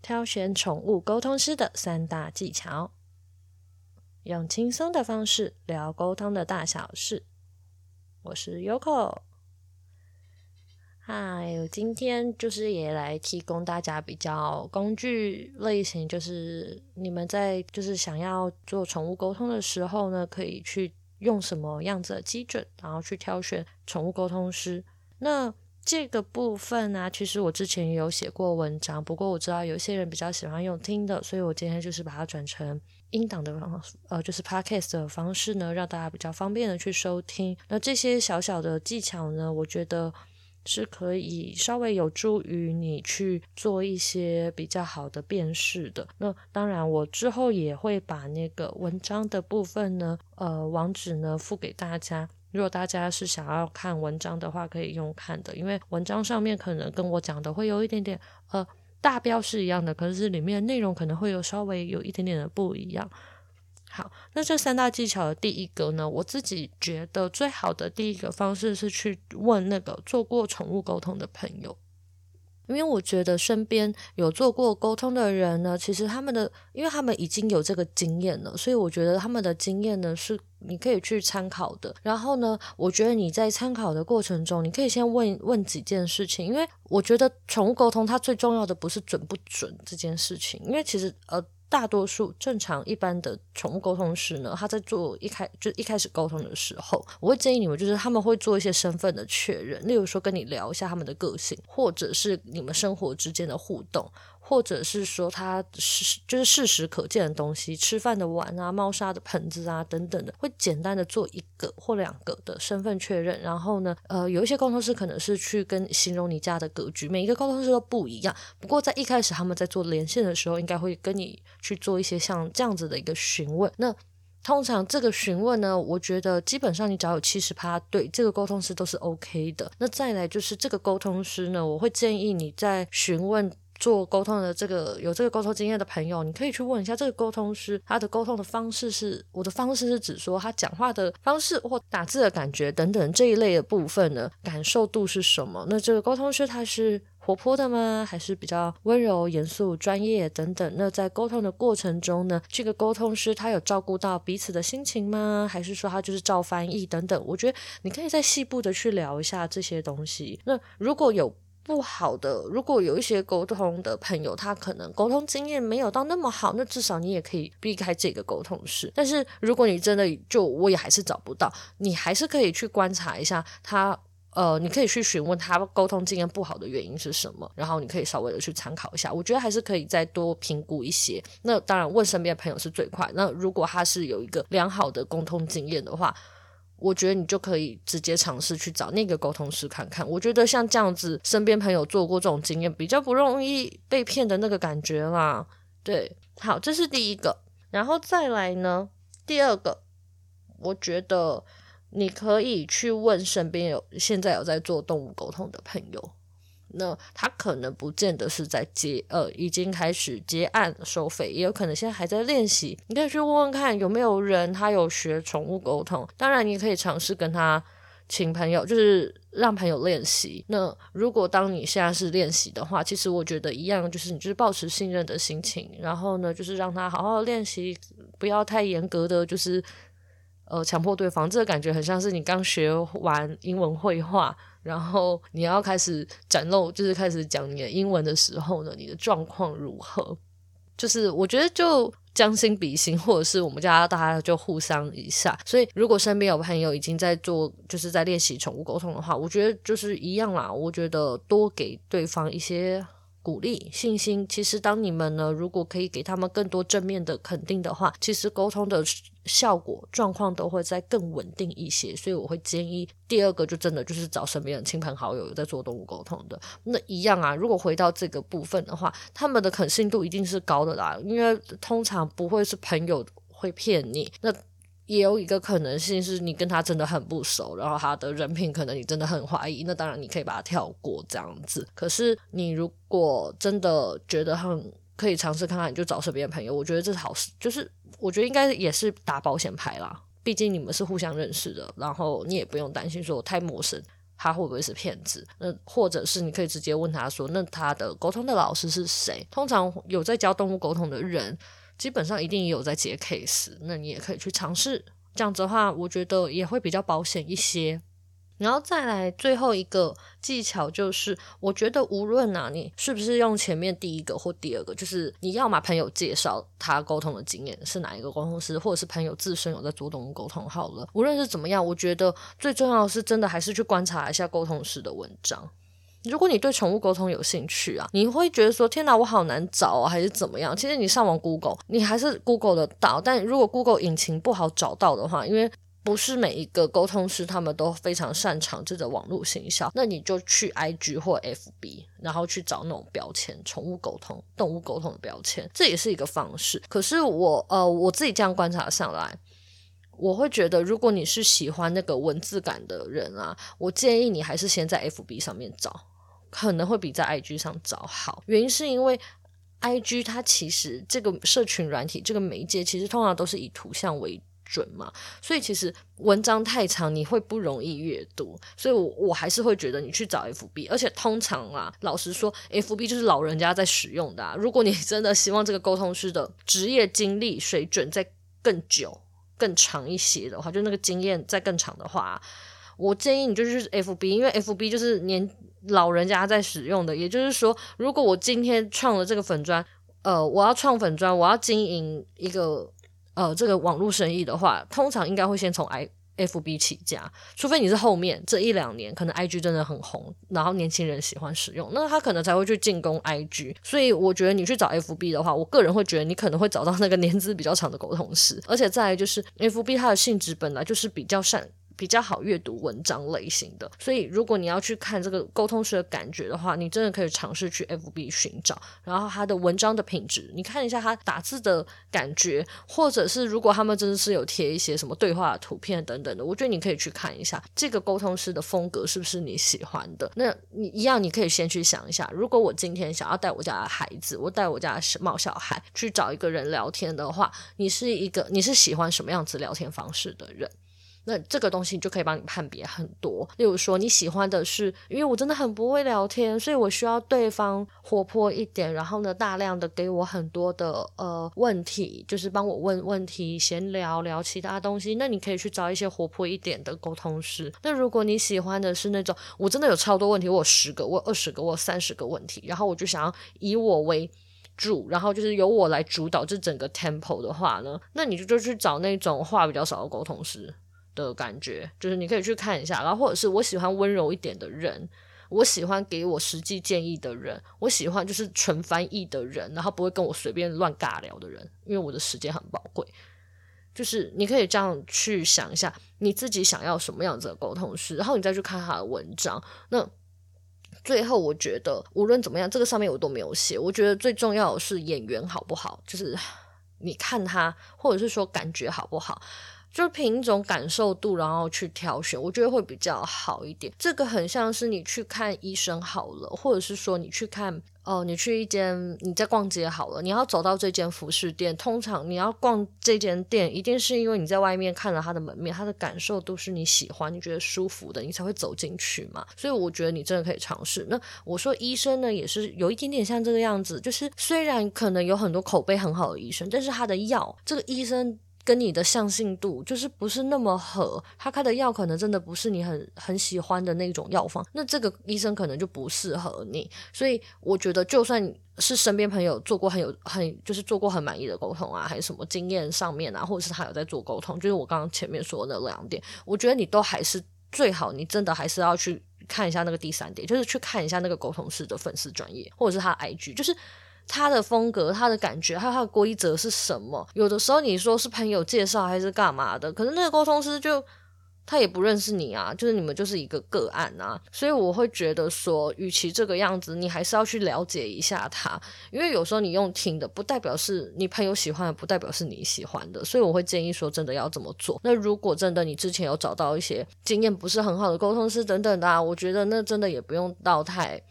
挑选宠物沟通师的三大技巧，用轻松的方式聊沟通的大小事。我是 Yoko，嗨，今天就是也来提供大家比较工具类型，就是你们在就是想要做宠物沟通的时候呢，可以去用什么样子的基准，然后去挑选宠物沟通师。那这个部分呢、其实我之前也有写过文章，不过我知道有些人比较喜欢用听的，所以我今天就是把它转成音档的方，呃，就是 podcast 的方式呢，让大家比较方便的去收听。那这些小小的技巧呢，我觉得是可以稍微有助于你去做一些比较好的辨识的。那当然，我之后也会把那个文章的部分呢，呃，网址呢附给大家。如果大家是想要看文章的话，可以用看的，因为文章上面可能跟我讲的会有一点点，呃，大标是一样的，可是里面内容可能会有稍微有一点点的不一样。好，那这三大技巧的第一个呢，我自己觉得最好的第一个方式是去问那个做过宠物沟通的朋友。因为我觉得身边有做过沟通的人呢，其实他们的，因为他们已经有这个经验了，所以我觉得他们的经验呢是你可以去参考的。然后呢，我觉得你在参考的过程中，你可以先问问几件事情，因为我觉得宠物沟通它最重要的不是准不准这件事情，因为其实呃。大多数正常一般的宠物沟通师呢，他在做一开就一开始沟通的时候，我会建议你们，就是他们会做一些身份的确认，例如说跟你聊一下他们的个性，或者是你们生活之间的互动。或者是说他是就是事实可见的东西，吃饭的碗啊、猫砂的盆子啊等等的，会简单的做一个或两个的身份确认。然后呢，呃，有一些沟通师可能是去跟形容你家的格局，每一个沟通师都不一样。不过在一开始他们在做连线的时候，应该会跟你去做一些像这样子的一个询问。那通常这个询问呢，我觉得基本上你只要有七十趴对这个沟通师都是 OK 的。那再来就是这个沟通师呢，我会建议你在询问。做沟通的这个有这个沟通经验的朋友，你可以去问一下这个沟通师，他的沟通的方式是，我的方式是指说他讲话的方式或打字的感觉等等这一类的部分呢，感受度是什么？那这个沟通师他是活泼的吗？还是比较温柔、严肃、专业等等？那在沟通的过程中呢，这个沟通师他有照顾到彼此的心情吗？还是说他就是照翻译等等？我觉得你可以再细部的去聊一下这些东西。那如果有。不好的，如果有一些沟通的朋友，他可能沟通经验没有到那么好，那至少你也可以避开这个沟通师。但是如果你真的就我也还是找不到，你还是可以去观察一下他，呃，你可以去询问他沟通经验不好的原因是什么，然后你可以稍微的去参考一下。我觉得还是可以再多评估一些。那当然问身边的朋友是最快。那如果他是有一个良好的沟通经验的话。我觉得你就可以直接尝试去找那个沟通师看看。我觉得像这样子，身边朋友做过这种经验，比较不容易被骗的那个感觉啦。对，好，这是第一个，然后再来呢，第二个，我觉得你可以去问身边有现在有在做动物沟通的朋友。那他可能不见得是在接，呃，已经开始接案收费，也有可能现在还在练习。你可以去问问看有没有人他有学宠物沟通，当然你可以尝试跟他请朋友，就是让朋友练习。那如果当你现在是练习的话，其实我觉得一样，就是你就是保持信任的心情，然后呢，就是让他好好练习，不要太严格的，就是呃强迫对方。这个感觉很像是你刚学完英文会话。然后你要开始展露，就是开始讲你的英文的时候呢，你的状况如何？就是我觉得就将心比心，或者是我们家大家就互相一下。所以如果身边有朋友已经在做，就是在练习宠物沟通的话，我觉得就是一样啦。我觉得多给对方一些。鼓励信心，其实当你们呢，如果可以给他们更多正面的肯定的话，其实沟通的效果状况都会再更稳定一些。所以我会建议第二个，就真的就是找身边的亲朋好友有在做动物沟通的，那一样啊。如果回到这个部分的话，他们的可信度一定是高的啦，因为通常不会是朋友会骗你。那也有一个可能性是你跟他真的很不熟，然后他的人品可能你真的很怀疑，那当然你可以把他跳过这样子。可是你如果真的觉得很可以尝试看看，你就找身边的朋友，我觉得这是好事。就是我觉得应该也是打保险牌啦，毕竟你们是互相认识的，然后你也不用担心说我太陌生。他会不会是骗子？那或者是你可以直接问他说，那他的沟通的老师是谁？通常有在教动物沟通的人，基本上一定也有在接 case，那你也可以去尝试。这样子的话，我觉得也会比较保险一些。然后再来最后一个技巧就是，我觉得无论啊，你是不是用前面第一个或第二个，就是你要嘛朋友介绍他沟通的经验是哪一个沟通师，或者是朋友自身有在主动沟通好了。无论是怎么样，我觉得最重要是真的还是去观察一下沟通师的文章。如果你对宠物沟通有兴趣啊，你会觉得说天哪，我好难找啊，还是怎么样？其实你上网 Google，你还是 Google 得到。但如果 Google 引擎不好找到的话，因为不是每一个沟通师他们都非常擅长这个网络行销，那你就去 IG 或 FB，然后去找那种标签，宠物沟通、动物沟通的标签，这也是一个方式。可是我呃我自己这样观察上来，我会觉得，如果你是喜欢那个文字感的人啊，我建议你还是先在 FB 上面找，可能会比在 IG 上找好。原因是因为 IG 它其实这个社群软体这个媒介，其实通常都是以图像为准嘛，所以其实文章太长你会不容易阅读，所以我我还是会觉得你去找 FB，而且通常啊，老实说，FB 就是老人家在使用的啊。如果你真的希望这个沟通师的职业经历水准再更久、更长一些的话，就那个经验再更长的话，我建议你就去 FB，因为 FB 就是年老人家在使用的。也就是说，如果我今天创了这个粉专，呃，我要创粉专，我要经营一个。呃，这个网络生意的话，通常应该会先从 I F B 起家，除非你是后面这一两年可能 I G 真的很红，然后年轻人喜欢使用，那他可能才会去进攻 I G。所以我觉得你去找 F B 的话，我个人会觉得你可能会找到那个年资比较长的沟通师，而且再就是 F B 它的性质本来就是比较善。比较好阅读文章类型的，所以如果你要去看这个沟通师的感觉的话，你真的可以尝试去 FB 寻找，然后他的文章的品质，你看一下他打字的感觉，或者是如果他们真的是有贴一些什么对话的图片等等的，我觉得你可以去看一下这个沟通师的风格是不是你喜欢的。那你一样，你可以先去想一下，如果我今天想要带我家的孩子，我带我家的毛小孩去找一个人聊天的话，你是一个你是喜欢什么样子聊天方式的人？那这个东西就可以帮你判别很多，例如说你喜欢的是，因为我真的很不会聊天，所以我需要对方活泼一点，然后呢，大量的给我很多的呃问题，就是帮我问问题，闲聊聊其他东西。那你可以去找一些活泼一点的沟通师。那如果你喜欢的是那种，我真的有超多问题，我有十个，我二十个，我三十个问题，然后我就想要以我为主，然后就是由我来主导这整个 temple 的话呢，那你就就去找那种话比较少的沟通师。的感觉就是你可以去看一下，然后或者是我喜欢温柔一点的人，我喜欢给我实际建议的人，我喜欢就是纯翻译的人，然后不会跟我随便乱尬聊的人，因为我的时间很宝贵。就是你可以这样去想一下，你自己想要什么样子的沟通师，然后你再去看他的文章。那最后我觉得无论怎么样，这个上面我都没有写。我觉得最重要的是演员好不好，就是你看他，或者是说感觉好不好。就是凭一种感受度，然后去挑选，我觉得会比较好一点。这个很像是你去看医生好了，或者是说你去看哦、你去一间你在逛街好了，你要走到这间服饰店，通常你要逛这间店，一定是因为你在外面看了它的门面，它的感受度是你喜欢、你觉得舒服的，你才会走进去嘛。所以我觉得你真的可以尝试。那我说医生呢，也是有一点点像这个样子，就是虽然可能有很多口碑很好的医生，但是他的药，这个医生。跟你的相信度就是不是那么合，他开的药可能真的不是你很很喜欢的那种药方，那这个医生可能就不适合你。所以我觉得，就算是身边朋友做过很有很就是做过很满意的沟通啊，还是什么经验上面啊，或者是他有在做沟通，就是我刚刚前面说的那两点，我觉得你都还是最好，你真的还是要去看一下那个第三点，就是去看一下那个沟通师的粉丝专业，或者是他 IG，就是。他的风格、他的感觉，还有他的规则是什么？有的时候你说是朋友介绍还是干嘛的，可是那个沟通师就他也不认识你啊，就是你们就是一个个案啊，所以我会觉得说，与其这个样子，你还是要去了解一下他，因为有时候你用听的，不代表是你朋友喜欢的，不代表是你喜欢的，所以我会建议说，真的要这么做。那如果真的你之前有找到一些经验不是很好的沟通师等等的啊，我觉得那真的也不用到太。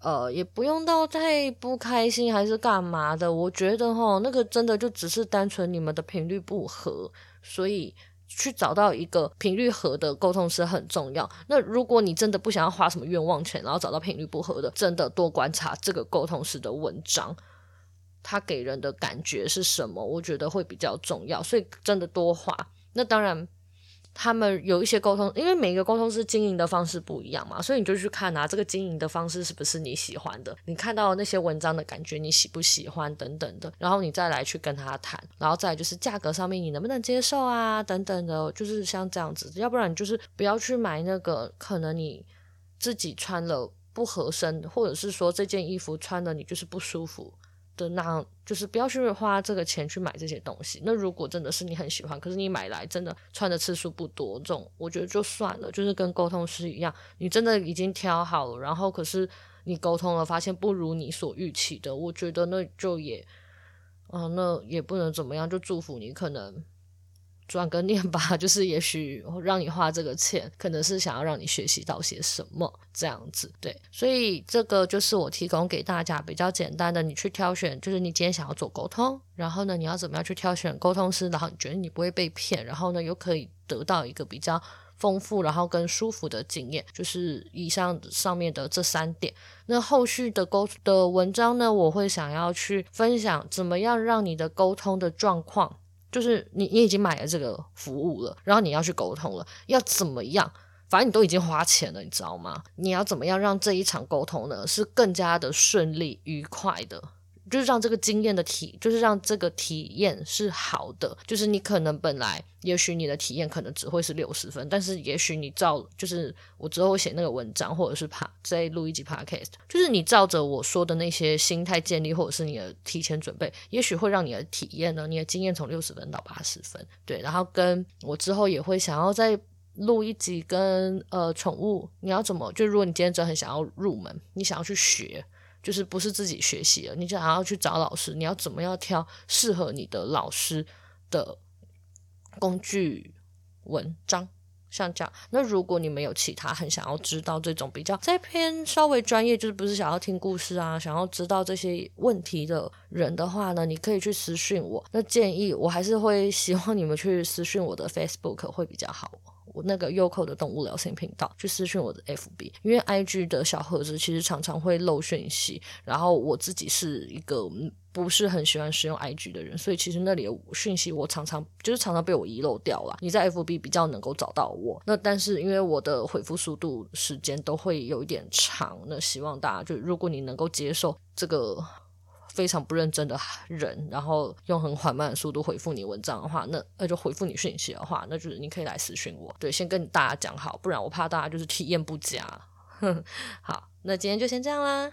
呃，也不用到太不开心还是干嘛的，我觉得哈，那个真的就只是单纯你们的频率不合，所以去找到一个频率合的沟通师很重要。那如果你真的不想要花什么冤枉钱，然后找到频率不合的，真的多观察这个沟通师的文章，他给人的感觉是什么？我觉得会比较重要。所以真的多花。那当然。他们有一些沟通，因为每一个沟通师经营的方式不一样嘛，所以你就去看啊，这个经营的方式是不是你喜欢的？你看到那些文章的感觉，你喜不喜欢等等的，然后你再来去跟他谈，然后再来就是价格上面你能不能接受啊，等等的，就是像这样子，要不然就是不要去买那个可能你自己穿了不合身，或者是说这件衣服穿了你就是不舒服。的那，就是不要去花这个钱去买这些东西。那如果真的是你很喜欢，可是你买来真的穿的次数不多，这种我觉得就算了。就是跟沟通师一样，你真的已经挑好了，然后可是你沟通了，发现不如你所预期的，我觉得那就也，啊，那也不能怎么样，就祝福你可能。转个念吧，就是也许让你花这个钱，可能是想要让你学习到些什么这样子，对。所以这个就是我提供给大家比较简单的，你去挑选，就是你今天想要做沟通，然后呢，你要怎么样去挑选沟通师，然后你觉得你不会被骗，然后呢，又可以得到一个比较丰富，然后更舒服的经验，就是以上上面的这三点。那后续的沟的文章呢，我会想要去分享怎么样让你的沟通的状况。就是你，你已经买了这个服务了，然后你要去沟通了，要怎么样？反正你都已经花钱了，你知道吗？你要怎么样让这一场沟通呢，是更加的顺利、愉快的？就是让这个经验的体，就是让这个体验是好的。就是你可能本来，也许你的体验可能只会是六十分，但是也许你照，就是我之后写那个文章，或者是怕再录一集 podcast，就是你照着我说的那些心态建立，或者是你的提前准备，也许会让你的体验呢，你的经验从六十分到八十分。对，然后跟我之后也会想要再录一集跟呃宠物，你要怎么？就如果你今天真的很想要入门，你想要去学。就是不是自己学习了，你就还要去找老师。你要怎么样挑适合你的老师的工具文章？像这样。那如果你们有其他很想要知道这种比较再偏稍微专业，就是不是想要听故事啊，想要知道这些问题的人的话呢，你可以去私讯我。那建议我还是会希望你们去私讯我的 Facebook 会比较好。我那个优酷的动物聊心频道去私讯我的 FB，因为 IG 的小盒子其实常常会漏讯息，然后我自己是一个不是很喜欢使用 IG 的人，所以其实那里的讯息我常常就是常常被我遗漏掉了。你在 FB 比较能够找到我，那但是因为我的回复速度时间都会有一点长，那希望大家就如果你能够接受这个。非常不认真的人，然后用很缓慢的速度回复你文章的话，那那就回复你讯息的话，那就是你可以来私讯我。对，先跟大家讲好，不然我怕大家就是体验不佳。好，那今天就先这样啦。